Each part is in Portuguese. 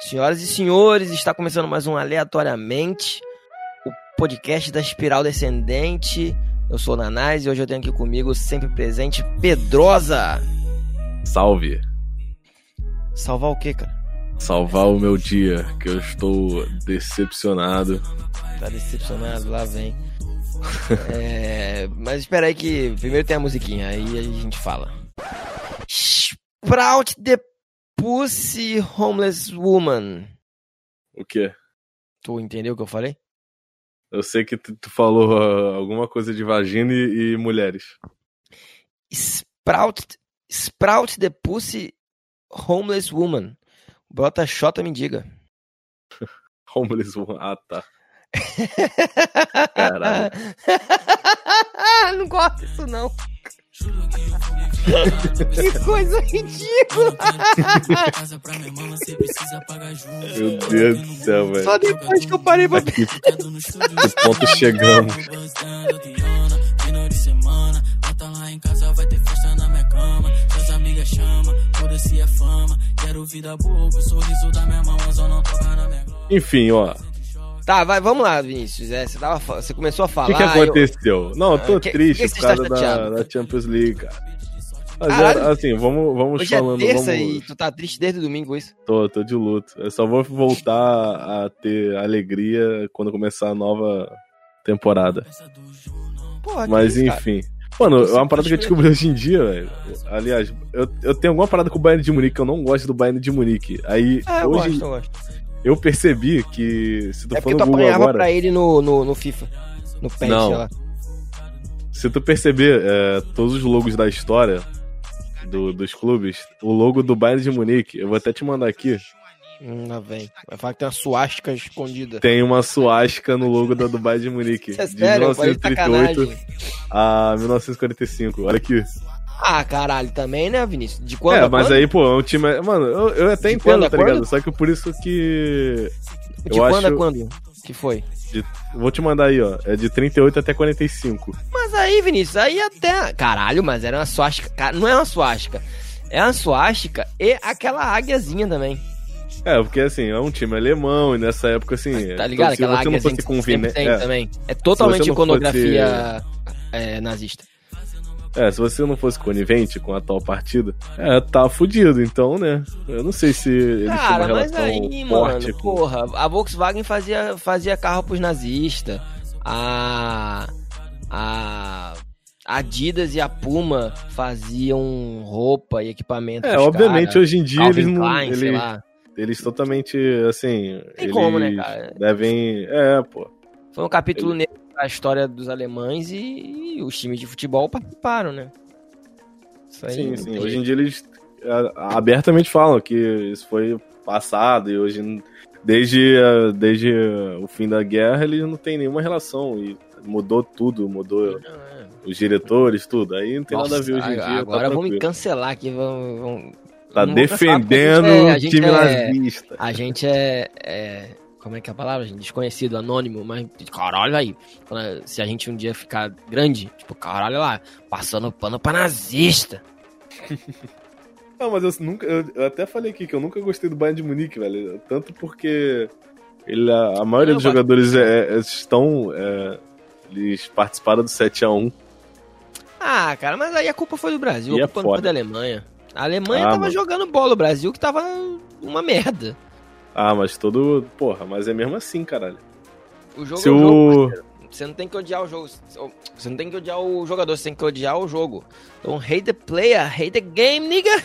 Senhoras e senhores, está começando mais um Aleatoriamente, o podcast da Espiral Descendente. Eu sou o Nanás e hoje eu tenho aqui comigo, sempre presente, Pedrosa. Salve. Salvar o quê, cara? Salvar o meu dia, que eu estou decepcionado. Tá decepcionado, lá vem. é, mas espera aí que primeiro tem a musiquinha, aí a gente fala. Sprout the Pussy Homeless Woman. O quê? Tu entendeu o que eu falei? Eu sei que tu, tu falou uh, alguma coisa de vagina e, e mulheres. Sprout, Sprout the Pussy Homeless Woman. Bota Xota me diga. Homeless Woman. Ah, tá. Caralho. não gosto disso, não. Que coisa ridícula! Meu Deus do céu, velho. Só depois que eu parei pra Aqui, que ponto chegamos. Enfim, ó. Tá, vai, vamos lá, Vinícius. É, você, tava, você começou a O falar. que, que aconteceu? Não, eu tô Ah, triste que que por causa da, da Champions League, cara. Mas Caralho. é, assim, vamos, vamos Hoje é falando. terça vamos... e tu tá triste desde domingo, isso? Tô, tô de luto. Eu só vou voltar a ter alegria quando começar a nova temporada. Porra, Mas isso, cara? enfim. Mano, Você é uma parada que eu descobri hoje em dia, velho. Aliás, eu, eu tenho alguma parada com o Bayern de Munique que eu não gosto do Bayern de Munique. Aí, Ah, eu hoje, gosto, eu gosto. eu percebi que se tu É for no tu Google apanhava agora, pra ele no, no, no FIFA. No PES, Não. sei lá. se tu perceber é, todos os logos da história do- dos clubes, o logo do Bayern de Munique, eu vou até te mandar aqui, Hum, lá vem. Vai falar que tem uma suástica escondida. tem uma suástica no logo da Bayern de Munique. Isso é de sério, parece 1938 sacanagem. a 1945. Olha aqui. Ah, caralho, também, né, Vinícius? De quando é, mas quando? aí, pô, é um time. Mano, eu, eu até De entendo, tá ligado? Só que por isso que. De eu quando a acho- quando? Que foi? Vou te mandar aí, ó. É de 38 até 45. Mas aí, Vinícius, aí até. Caralho, mas era uma suástica. Cara, não é uma suástica. É uma suástica e aquela águiazinha também. É, porque assim, é um time alemão e nessa época, assim. Tá ligado? se Aquela você não fosse convine... é, também. É totalmente iconografia é, nazista. É, se você não fosse conivente com a atual partida, é, tá fudido. Então, né? Eu não sei se eles Cara, mas aí, forte mano, com. porra, a Volkswagen fazia, fazia carro pros nazistas. A. A. a Adidas e a Puma faziam roupa e equipamento. É, obviamente, cara. hoje em dia Calvin eles não. Klein, sei eles, lá. eles totalmente, assim. Tem eles como, né, cara? Devem. É, pô. Foi um capítulo negro da história dos alemães e, os times de futebol participaram, né? Isso aí Sim, sim. tem Hoje em dia eles é, abertamente falam que isso foi passado e hoje, desde, desde o fim da guerra, eles não têm nenhuma relação e mudou tudo, mudou é. os diretores, tudo. Aí não tem nada a ver hoje em Nossa, dia. Agora tá vão me cancelar aqui. Vão, vão- Tá defendendo a o gente time é- a é- nazista. A gente é, é- Como é que é a palavra, gente? Desconhecido, anônimo, mas caralho aí. Se a gente um dia ficar grande, tipo, caralho lá, passando pano pra nazista. Não, mas eu nunca. Eu, até falei aqui que eu nunca gostei do Bayern de Munique, velho. Tanto porque ele, a, a maioria Eu dos jogadores é- é- estão. é, eles participaram do 7x1. Ah, cara, mas aí a culpa foi do Brasil, E a é culpa não foi da Alemanha. A Alemanha Ah, tava mano. jogando bola, o Brasil que tava uma merda. Ah, mas todo. Porra, mas é mesmo assim, caralho. O jogo Se é o jogo, o. parceiro. Você não tem que odiar o jogo. Você não tem que odiar o jogador, você tem que odiar o jogo. Então, hate the player, hate the game, nigga.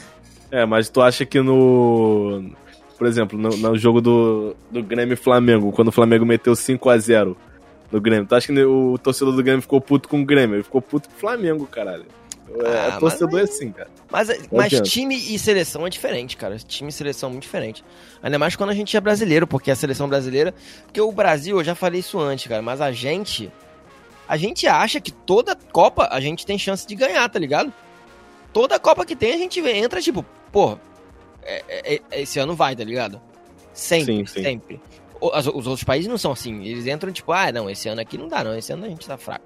É, mas tu acha que no. Por exemplo, no, no jogo do, do Grêmio e Flamengo, quando o Flamengo meteu 5x0 no Grêmio, tu acha que o torcedor do Grêmio ficou puto com o Grêmio? Ele ficou puto com o Flamengo, caralho. É, Ah, torcedor mas é assim, cara. Mas, mas time e seleção é diferente, cara. Time e seleção é muito diferente. Ainda mais quando a gente é brasileiro, porque a seleção brasileira. Porque o Brasil, eu já falei isso antes, cara, mas a gente. A gente acha que toda Copa a gente tem chance de ganhar, tá ligado? Toda Copa que tem, a gente entra tipo, pô, é- é- é- esse ano vai, tá ligado? Sempre, Sim, sim. sempre. Os outros países não são assim. Eles entram tipo, ah, não, esse ano aqui não dá, não. Esse ano a gente tá fraco.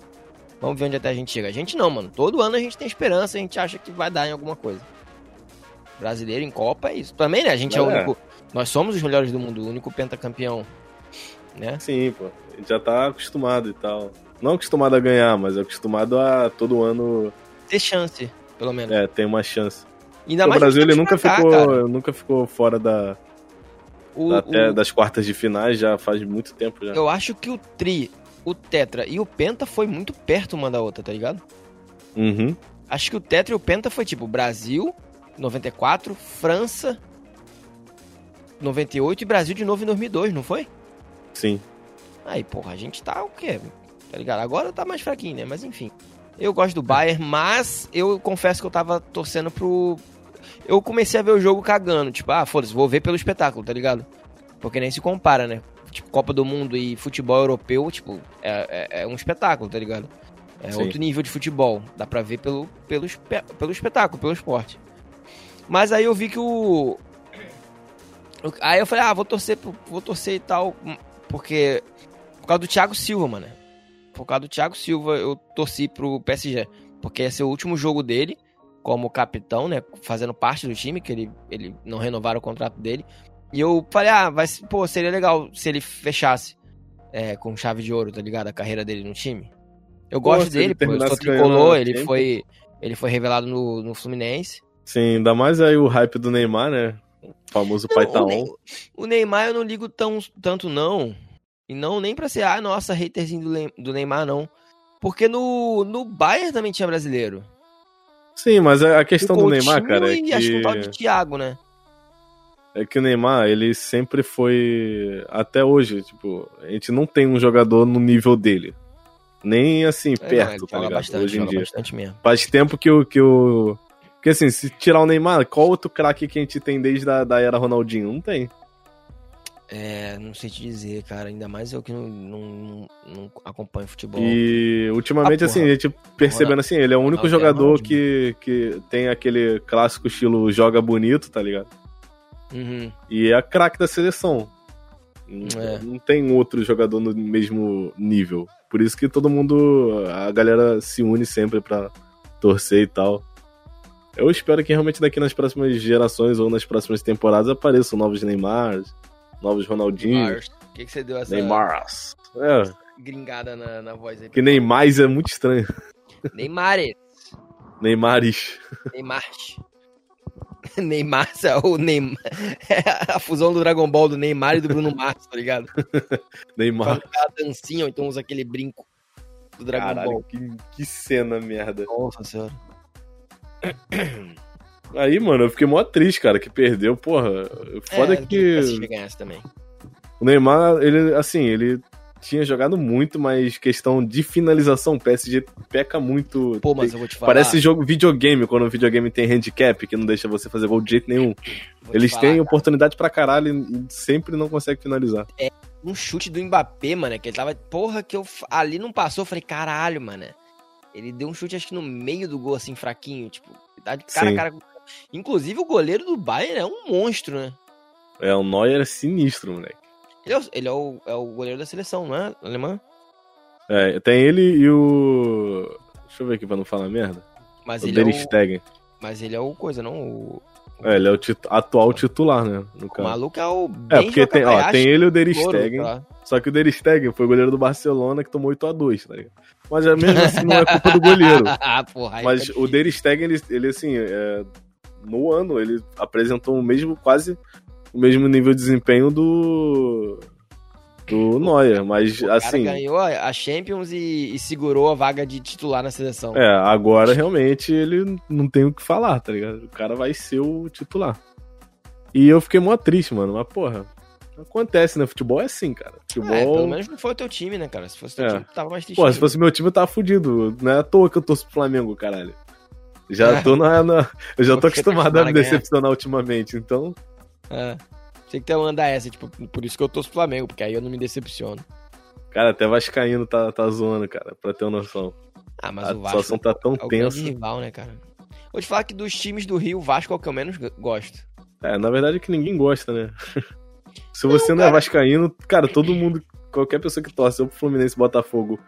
Vamos ver onde até a gente chega. A gente não, mano. Todo ano a gente tem esperança, a gente acha que vai dar em alguma coisa. Brasileiro em Copa é isso. Também, né? A gente é o É. único. Nós somos os melhores do mundo, o único pentacampeão, né? Sim, pô. A gente já tá acostumado e tal. Não acostumado a ganhar, mas acostumado a todo ano. Ter chance, pelo menos. É, tem uma chance. Ainda o mais Brasil ele nunca cá, ficou, cara. nunca ficou fora da, O- da- até o- das quartas de finais já faz muito tempo já. Eu acho que o Tri, o Tetra e o Penta foi muito perto uma da outra, tá ligado? Uhum. Acho que o Tetra e o Penta foi tipo Brasil, 94, França, 98 e Brasil de novo em 2002, não foi? Sim. Aí, porra, a gente tá o quê? Tá ligado? Agora tá mais fraquinho, né? Mas enfim. Eu gosto do Bayern, mas eu confesso que eu tava torcendo pro. Eu comecei a ver o jogo cagando. Tipo, ah, foda-se, vou ver pelo espetáculo, tá ligado? Porque nem se compara, né? Tipo, Copa do Mundo e futebol europeu, tipo, é, é- é um espetáculo, tá ligado? É Sim. outro nível de futebol. Dá pra ver pelo, pelo, pelo espetáculo, pelo esporte. Mas aí eu vi que o. Aí eu falei, ah, vou torcer, vou torcer e tal. Porque. Por causa do Thiago Silva, mano. Por causa do Thiago Silva, eu torci pro PSG. Porque ia ser o último jogo dele como capitão, né? Fazendo parte do time, que ele, ele não renovaram o contrato dele. E eu falei, ah, vai, pô, seria legal se ele fechasse é, com chave de ouro, tá ligado? A carreira dele no time. Eu Pô, gosto dele, pô. Eu sou tricolor, ele foi, ele foi revelado no, no Fluminense. Sim, ainda mais aí o hype do Neymar, né? O famoso pai tá o. Ney- o Neymar eu não ligo tão, tanto, não. E não nem pra ser, ah, nossa, haterzinho do, do Neymar, não. Porque no, no Bayern também tinha brasileiro. Sim, mas a questão O do Neymar, cara, é E acho que um tal de que, Thiago, né? É que o Neymar, ele sempre foi. Até hoje, tipo, a gente não tem um jogador no nível dele. Nem assim, É, perto, tá ligado? bastante, hoje em dia. bastante mesmo. Faz tempo que o. Que o... Porque assim, se tirar o Neymar, qual outro craque que a gente tem desde a da era Ronaldinho? Não tem. É, não sei te dizer, cara. Ainda mais eu que não, não, não acompanho futebol. E ultimamente, Ah, assim, a gente percebendo assim, ele é o único Ronaldo é jogador Ronaldo. que, que tem aquele clássico estilo joga bonito, tá ligado? Uhum. E é a craque da seleção. Não, É. não tem outro jogador no mesmo nível. Por isso que todo mundo, a galera se une sempre pra torcer e tal. Eu espero que realmente daqui nas próximas gerações ou nas próximas temporadas apareçam novos Neymar, novos Ronaldinho. Por que, que você deu essa Neymar. É, gringada na, na voz aí? que Neymar é muito estranho. Neymar. Neymares. Neymar. Neymar, ou Neymar. a fusão do Dragon Ball do Neymar e do Bruno Mars, tá ligado? Neymar. Faz dancinha, ou então usa aquele brinco do Dragon Caralho, Ball. que, que cena merda. Nossa senhora. Aí, mano, eu fiquei mó triste, cara, que perdeu. Porra, foda é, que. Se ganhasse também. O Neymar, ele, assim, ele tinha jogado muito, mas questão de finalização, o PSG peca muito. Pô, mas eu vou te falar. Parece jogo videogame, quando o videogame tem handicap, que não deixa você fazer gol de jeito nenhum. vou Eles falar, têm cara, oportunidade pra caralho e sempre não conseguem finalizar. Um chute do Mbappé, mano, que ele tava. Porra, que eu. Ali não passou. Eu falei, caralho, mano. Ele deu um chute, acho que no meio do gol, assim, fraquinho. Tipo, tá de cara Sim. a cara. Inclusive, o goleiro do Bayern é um monstro, né? É, o Neuer é sinistro, moleque. Ele é, o, ele é o, é o goleiro da seleção, não é? Alemã? É, tem ele e o. Deixa eu ver aqui pra não falar merda. Mas o ele, é Der o, Stegen. mas ele é o coisa, não? O, É, ele é o titu- atual titular, né? No o caso. maluco é o. É, Benjamin porque tem, ó, tem ele e o Der louro, Stegen. lá. Só que o Der Stegen foi o goleiro do Barcelona que tomou 8x2, tá ligado? Mas é mesmo assim não é culpa do goleiro. ah, porra. Mas tá o difícil. Der Stegen, ele, ele assim, é, no ano, ele apresentou o mesmo, quase o mesmo nível de desempenho do do Neuer, mas O cara assim, ganhou a a Champions e, e segurou a vaga de titular na seleção. é, agora realmente ele não tem o que falar, tá ligado? O cara vai ser o titular. E eu fiquei mó triste, mano, mas porra, acontece, né? Futebol é assim, cara. Futebol... É, pelo menos não foi o teu time, né, cara? Se fosse o teu É. time, tava mais triste. Pô, se fosse meu time, eu tava fudido. Não é à toa que eu torço pro Flamengo, caralho. Já tô na. na- eu já tô Porque tá acostumado a acostumado me a ganhar. decepcionar ultimamente, então. É. Tinha que ter uma dessa, tipo, por isso que eu torço pro Flamengo, porque aí eu não me decepciono. Cara, até Vascaíno tá, tá zoando, cara, pra ter uma noção. Ah, mas a o Vasco situação tá tão é tensa. rival, né, cara? Vou te falar que dos times do Rio, o Vasco é o que eu menos gosto. É, na verdade é que ninguém gosta, né? Se você não, é cara. Vascaíno, cara, todo mundo, qualquer pessoa que torce ou pro Fluminense Botafogo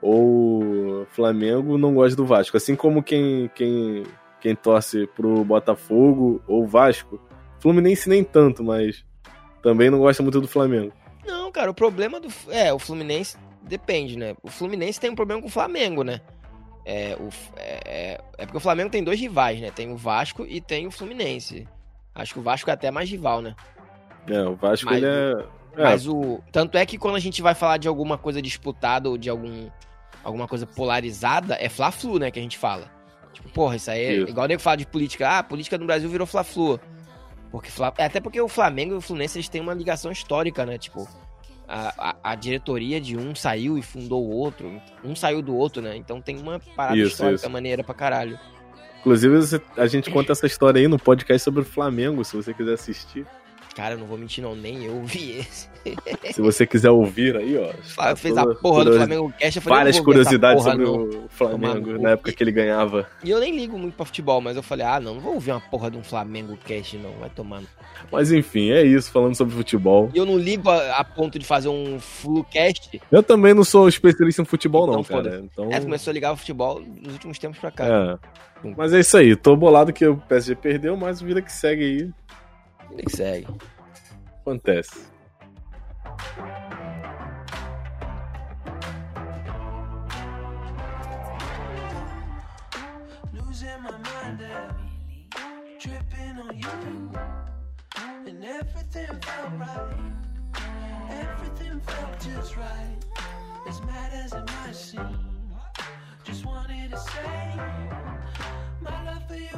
ou Flamengo não gosta do Vasco. Assim como quem, quem, quem torce pro Botafogo ou Vasco. Fluminense nem tanto, mas também não gosta muito do Flamengo. Não, cara, o problema do. É, o Fluminense depende, né? O Fluminense tem um problema com o Flamengo, né? É, o, é, é porque o Flamengo tem dois rivais, né? Tem o Vasco e tem o Fluminense. Acho que o Vasco é até mais rival, né? É, o Vasco Mas ele é. é, Mas o. Tanto é que quando a gente vai falar de alguma coisa disputada ou de algum. alguma coisa polarizada, é Fla-Flu, né? Que a gente fala. Tipo, porra, isso aí é. Isso. Igual o nego fala de política. Ah, a política no Brasil virou Fla-Flu. Porque é, Até porque o Flamengo e o Fluminense eles têm uma ligação histórica, né? Tipo, a, a, a diretoria de um saiu e fundou o outro. Um saiu do outro, né? Então tem uma parada Isso, histórica isso. maneira pra caralho. Inclusive, a gente conta essa história aí no podcast sobre o Flamengo, se você quiser assistir. Cara, eu não vou mentir, não, nem eu vi esse. Se você quiser ouvir aí, ó. Flávio fez a porra do Flamengo Cash, falei, Várias "Eu não vou ver essa curiosidades sobre não." o Tomar Flamengo no na época que ele ganhava. E eu nem ligo muito pra futebol, mas eu falei, ah, não, não vou ouvir uma porra de um Flamengo Cash, não, vai tomando. Mas enfim, é isso, falando sobre futebol. E eu não ligo a, a ponto de fazer um Flucast. Eu também não sou especialista em futebol, não, Então, cara. Então. É, começou a ligar o futebol nos últimos tempos pra cá. É. Mas é isso aí, tô bolado que o PSG perdeu, mas vida que segue aí Ele que segue. acontece. Losing my mind and tripping on you. And everything felt right. Everything felt just right. As mad as it might seem. Just wanted to say, my love for you,